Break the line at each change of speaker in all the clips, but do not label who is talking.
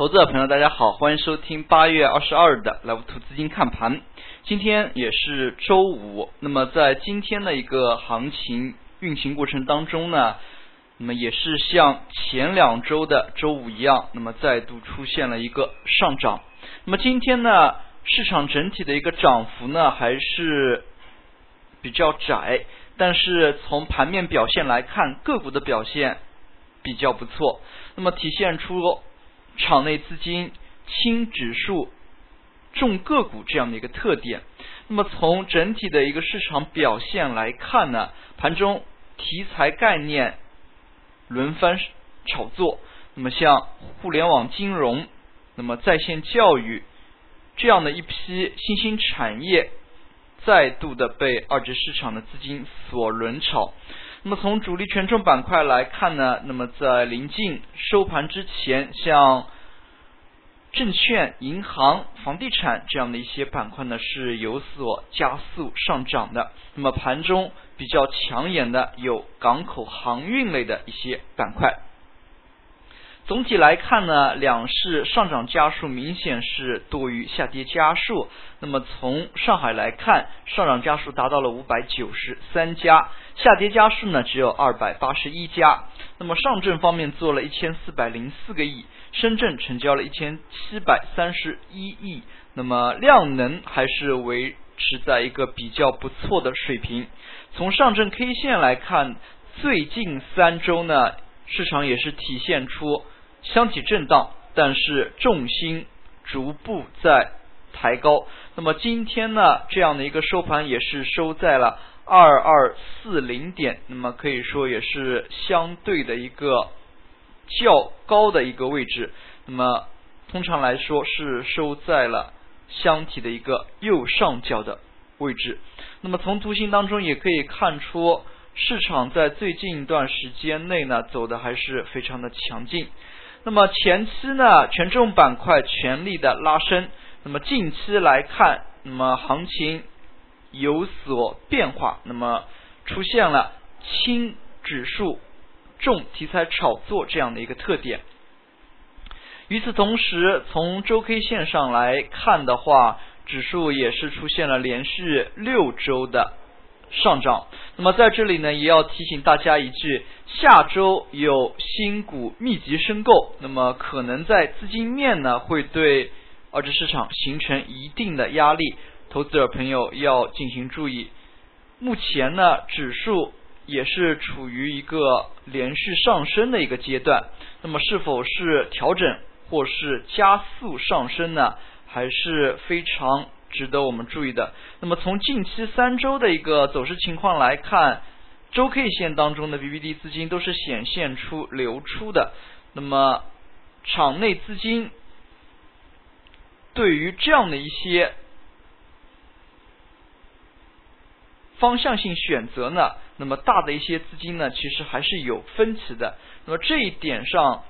投资者朋友，大家好，欢迎收听八月二十二日的 Live 图资金看盘。今天也是周五，那么在今天的一个行情运行过程当中呢，那么也是像前两周的周五一样，那么再度出现了一个上涨。那么今天呢，市场整体的一个涨幅呢还是比较窄，但是从盘面表现来看，个股的表现比较不错，那么体现出。场内资金轻指数、重个股这样的一个特点。那么从整体的一个市场表现来看呢，盘中题材概念轮番炒作。那么像互联网金融、那么在线教育这样的一批新兴产业，再度的被二级市场的资金所轮炒。那么从主力权重板块来看呢，那么在临近收盘之前，像证券、银行、房地产这样的一些板块呢是有所加速上涨的。那么盘中比较抢眼的有港口航运类的一些板块。总体来看呢，两市上涨家数明显是多于下跌家数。那么从上海来看，上涨家数达到了五百九十三家，下跌家数呢只有二百八十一家。那么上证方面做了一千四百零四个亿，深圳成交了一千七百三十一亿。那么量能还是维持在一个比较不错的水平。从上证 K 线来看，最近三周呢，市场也是体现出。箱体震荡，但是重心逐步在抬高。那么今天呢，这样的一个收盘也是收在了二二四零点，那么可以说也是相对的一个较高的一个位置。那么通常来说是收在了箱体的一个右上角的位置。那么从图形当中也可以看出，市场在最近一段时间内呢走的还是非常的强劲。那么前期呢，权重板块全力的拉升。那么近期来看，那么行情有所变化，那么出现了轻指数、重题材炒作这样的一个特点。与此同时，从周 K 线上来看的话，指数也是出现了连续六周的。上涨，那么在这里呢，也要提醒大家一句，下周有新股密集申购，那么可能在资金面呢，会对二级市场形成一定的压力，投资者朋友要进行注意。目前呢，指数也是处于一个连续上升的一个阶段，那么是否是调整或是加速上升呢？还是非常。值得我们注意的。那么从近期三周的一个走势情况来看，周 K 线当中的 BBD 资金都是显现出流出的。那么场内资金对于这样的一些方向性选择呢，那么大的一些资金呢，其实还是有分歧的。那么这一点上，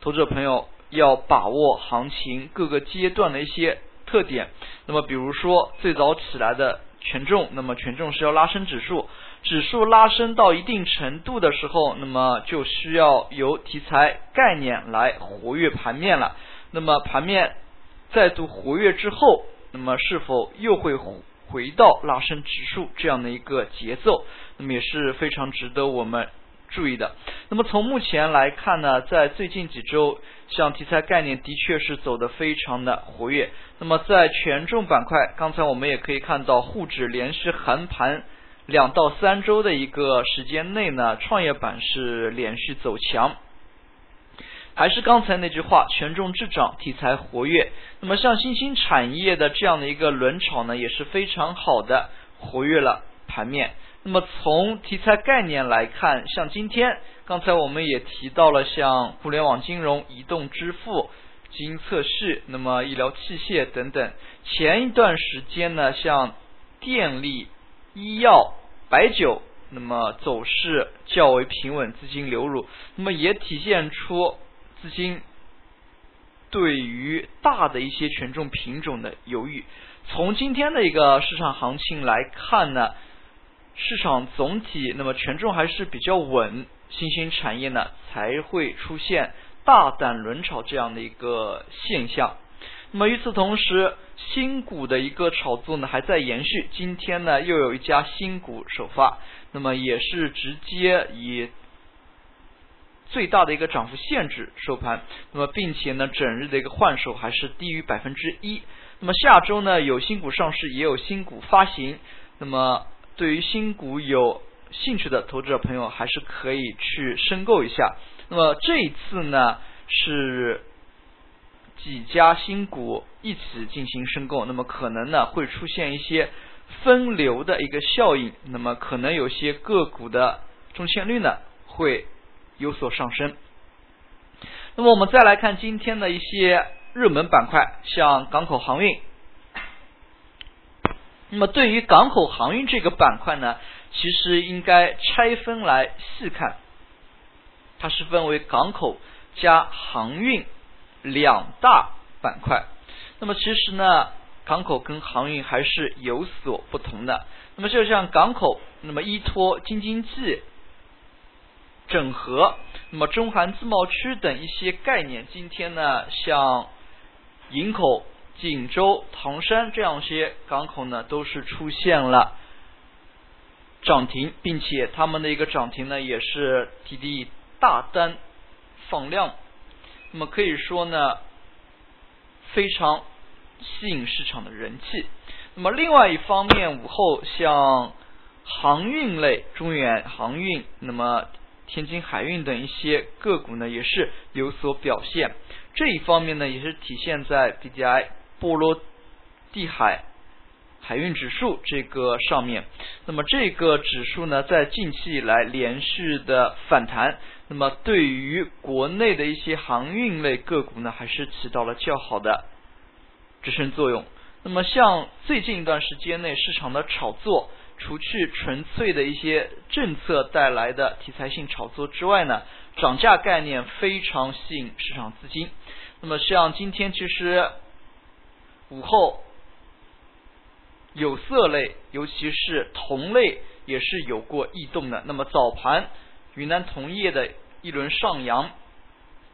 投资者朋友要把握行情各个阶段的一些。特点，那么比如说最早起来的权重，那么权重是要拉升指数，指数拉升到一定程度的时候，那么就需要由题材概念来活跃盘面了。那么盘面再度活跃之后，那么是否又会回到拉升指数这样的一个节奏？那么也是非常值得我们。注意的，那么从目前来看呢，在最近几周，像题材概念的确是走得非常的活跃。那么在权重板块，刚才我们也可以看到，沪指连续横盘两到三周的一个时间内呢，创业板是连续走强。还是刚才那句话，权重滞涨，题材活跃。那么像新兴产业的这样的一个轮炒呢，也是非常好的活跃了盘面。那么从题材概念来看，像今天刚才我们也提到了，像互联网金融、移动支付、基因测序、那么医疗器械等等。前一段时间呢，像电力、医药、白酒，那么走势较为平稳，资金流入，那么也体现出资金对于大的一些权重品种的犹豫。从今天的一个市场行情来看呢。市场总体那么权重还是比较稳，新兴产业呢才会出现大胆轮炒这样的一个现象。那么与此同时，新股的一个炒作呢还在延续。今天呢又有一家新股首发，那么也是直接以最大的一个涨幅限制收盘。那么并且呢整日的一个换手还是低于百分之一。那么下周呢有新股上市，也有新股发行。那么对于新股有兴趣的投资者朋友，还是可以去申购一下。那么这一次呢是。几家新股一起进行申购，那么可能呢会出现一些分流的一个效应，那么可能有些个股的中签率呢会有所上升。那么我们再来看今天的一些热门板块，像港口航运。那么对于港口航运这个板块呢，其实应该拆分来细看，它是分为港口加航运。两大板块，那么其实呢，港口跟航运还是有所不同的。那么就像港口，那么依托京津冀整合，那么中韩自贸区等一些概念，今天呢，像营口、锦州、唐山这样些港口呢，都是出现了涨停，并且他们的一个涨停呢，也是滴滴大单放量。那么可以说呢，非常吸引市场的人气。那么另外一方面，午后像航运类、中远航运、那么天津海运等一些个股呢，也是有所表现。这一方面呢，也是体现在 BDI 波罗的海。海运指数这个上面，那么这个指数呢，在近期以来连续的反弹，那么对于国内的一些航运类个股呢，还是起到了较好的支撑作用。那么像最近一段时间内市场的炒作，除去纯粹的一些政策带来的题材性炒作之外呢，涨价概念非常吸引市场资金。那么像今天其实午后。有色类，尤其是铜类，也是有过异动的。那么早盘云南铜业的一轮上扬，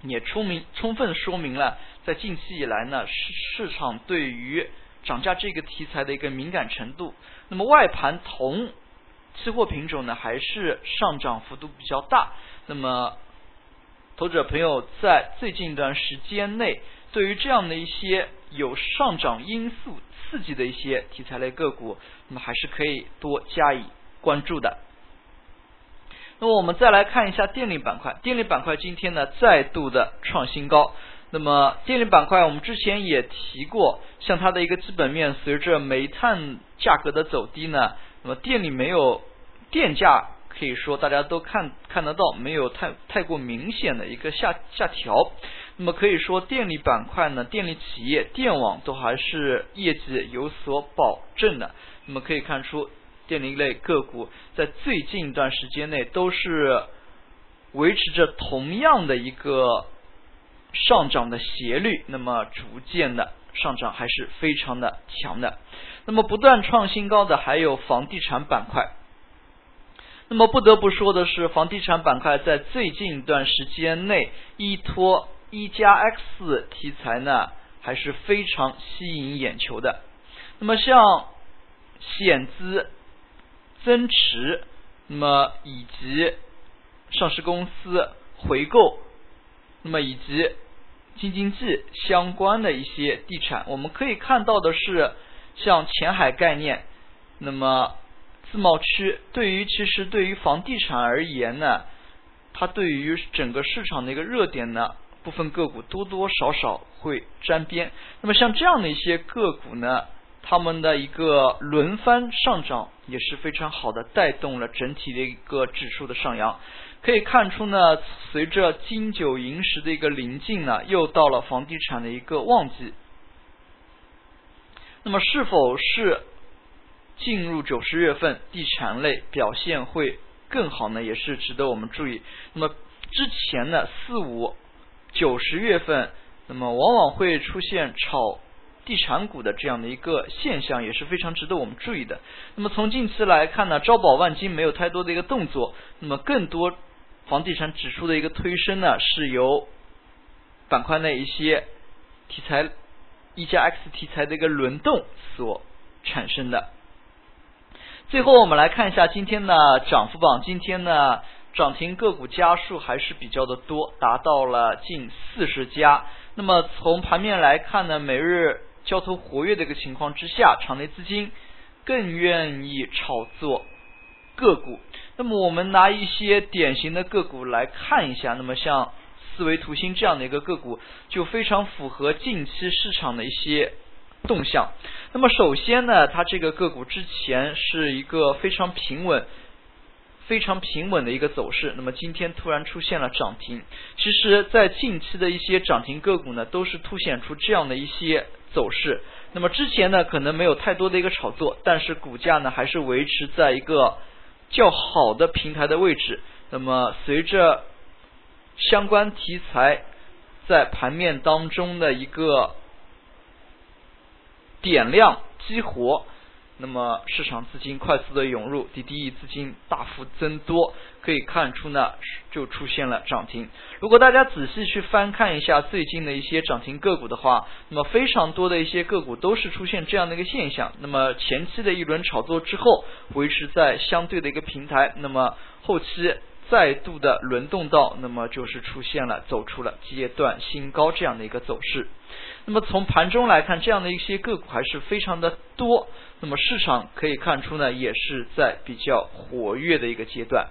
也充明充分说明了在近期以来呢，市市场对于涨价这个题材的一个敏感程度。那么外盘铜期货品种呢，还是上涨幅度比较大。那么投资者朋友在最近一段时间内，对于这样的一些有上涨因素。刺激的一些题材类个股，那么还是可以多加以关注的。那么我们再来看一下电力板块，电力板块今天呢再度的创新高。那么电力板块我们之前也提过，像它的一个基本面，随着煤炭价格的走低呢，那么电力没有电价。可以说大家都看看得到，没有太太过明显的一个下下调。那么可以说电力板块呢，电力企业、电网都还是业绩有所保证的。那么可以看出，电力类个股在最近一段时间内都是维持着同样的一个上涨的斜率，那么逐渐的上涨还是非常的强的。那么不断创新高的还有房地产板块。那么不得不说的是，房地产板块在最近一段时间内依托一加 X 题材呢，还是非常吸引眼球的。那么像险资增持，那么以及上市公司回购，那么以及京津冀相关的一些地产，我们可以看到的是，像前海概念，那么。自贸区对于其实对于房地产而言呢，它对于整个市场的一个热点呢，部分个股多多少少会沾边。那么像这样的一些个股呢，他们的一个轮番上涨也是非常好的，带动了整体的一个指数的上扬。可以看出呢，随着金九银十的一个临近呢，又到了房地产的一个旺季。那么是否是？进入九十月份，地产类表现会更好呢，也是值得我们注意。那么之前呢，四五九十月份，那么往往会出现炒地产股的这样的一个现象，也是非常值得我们注意的。那么从近期来看呢，招宝万金没有太多的一个动作，那么更多房地产指数的一个推升呢，是由板块内一些题材一加 X 题材的一个轮动所产生的。最后我们来看一下今天的涨幅榜，今天呢涨停个股家数还是比较的多，达到了近四十家。那么从盘面来看呢，每日交投活跃的一个情况之下，场内资金更愿意炒作个股。那么我们拿一些典型的个股来看一下，那么像思维图新这样的一个个股，就非常符合近期市场的一些。动向。那么首先呢，它这个个股之前是一个非常平稳、非常平稳的一个走势。那么今天突然出现了涨停。其实，在近期的一些涨停个股呢，都是凸显出这样的一些走势。那么之前呢，可能没有太多的一个炒作，但是股价呢，还是维持在一个较好的平台的位置。那么随着相关题材在盘面当中的一个。点亮激活，那么市场资金快速的涌入，滴滴资金大幅增多，可以看出呢就出现了涨停。如果大家仔细去翻看一下最近的一些涨停个股的话，那么非常多的一些个股都是出现这样的一个现象。那么前期的一轮炒作之后，维持在相对的一个平台，那么后期。再度的轮动到，那么就是出现了走出了阶段新高这样的一个走势。那么从盘中来看，这样的一些个股还是非常的多。那么市场可以看出呢，也是在比较活跃的一个阶段。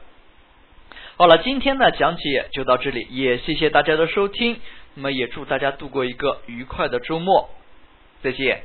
好了，今天的讲解就到这里，也谢谢大家的收听。那么也祝大家度过一个愉快的周末，再见。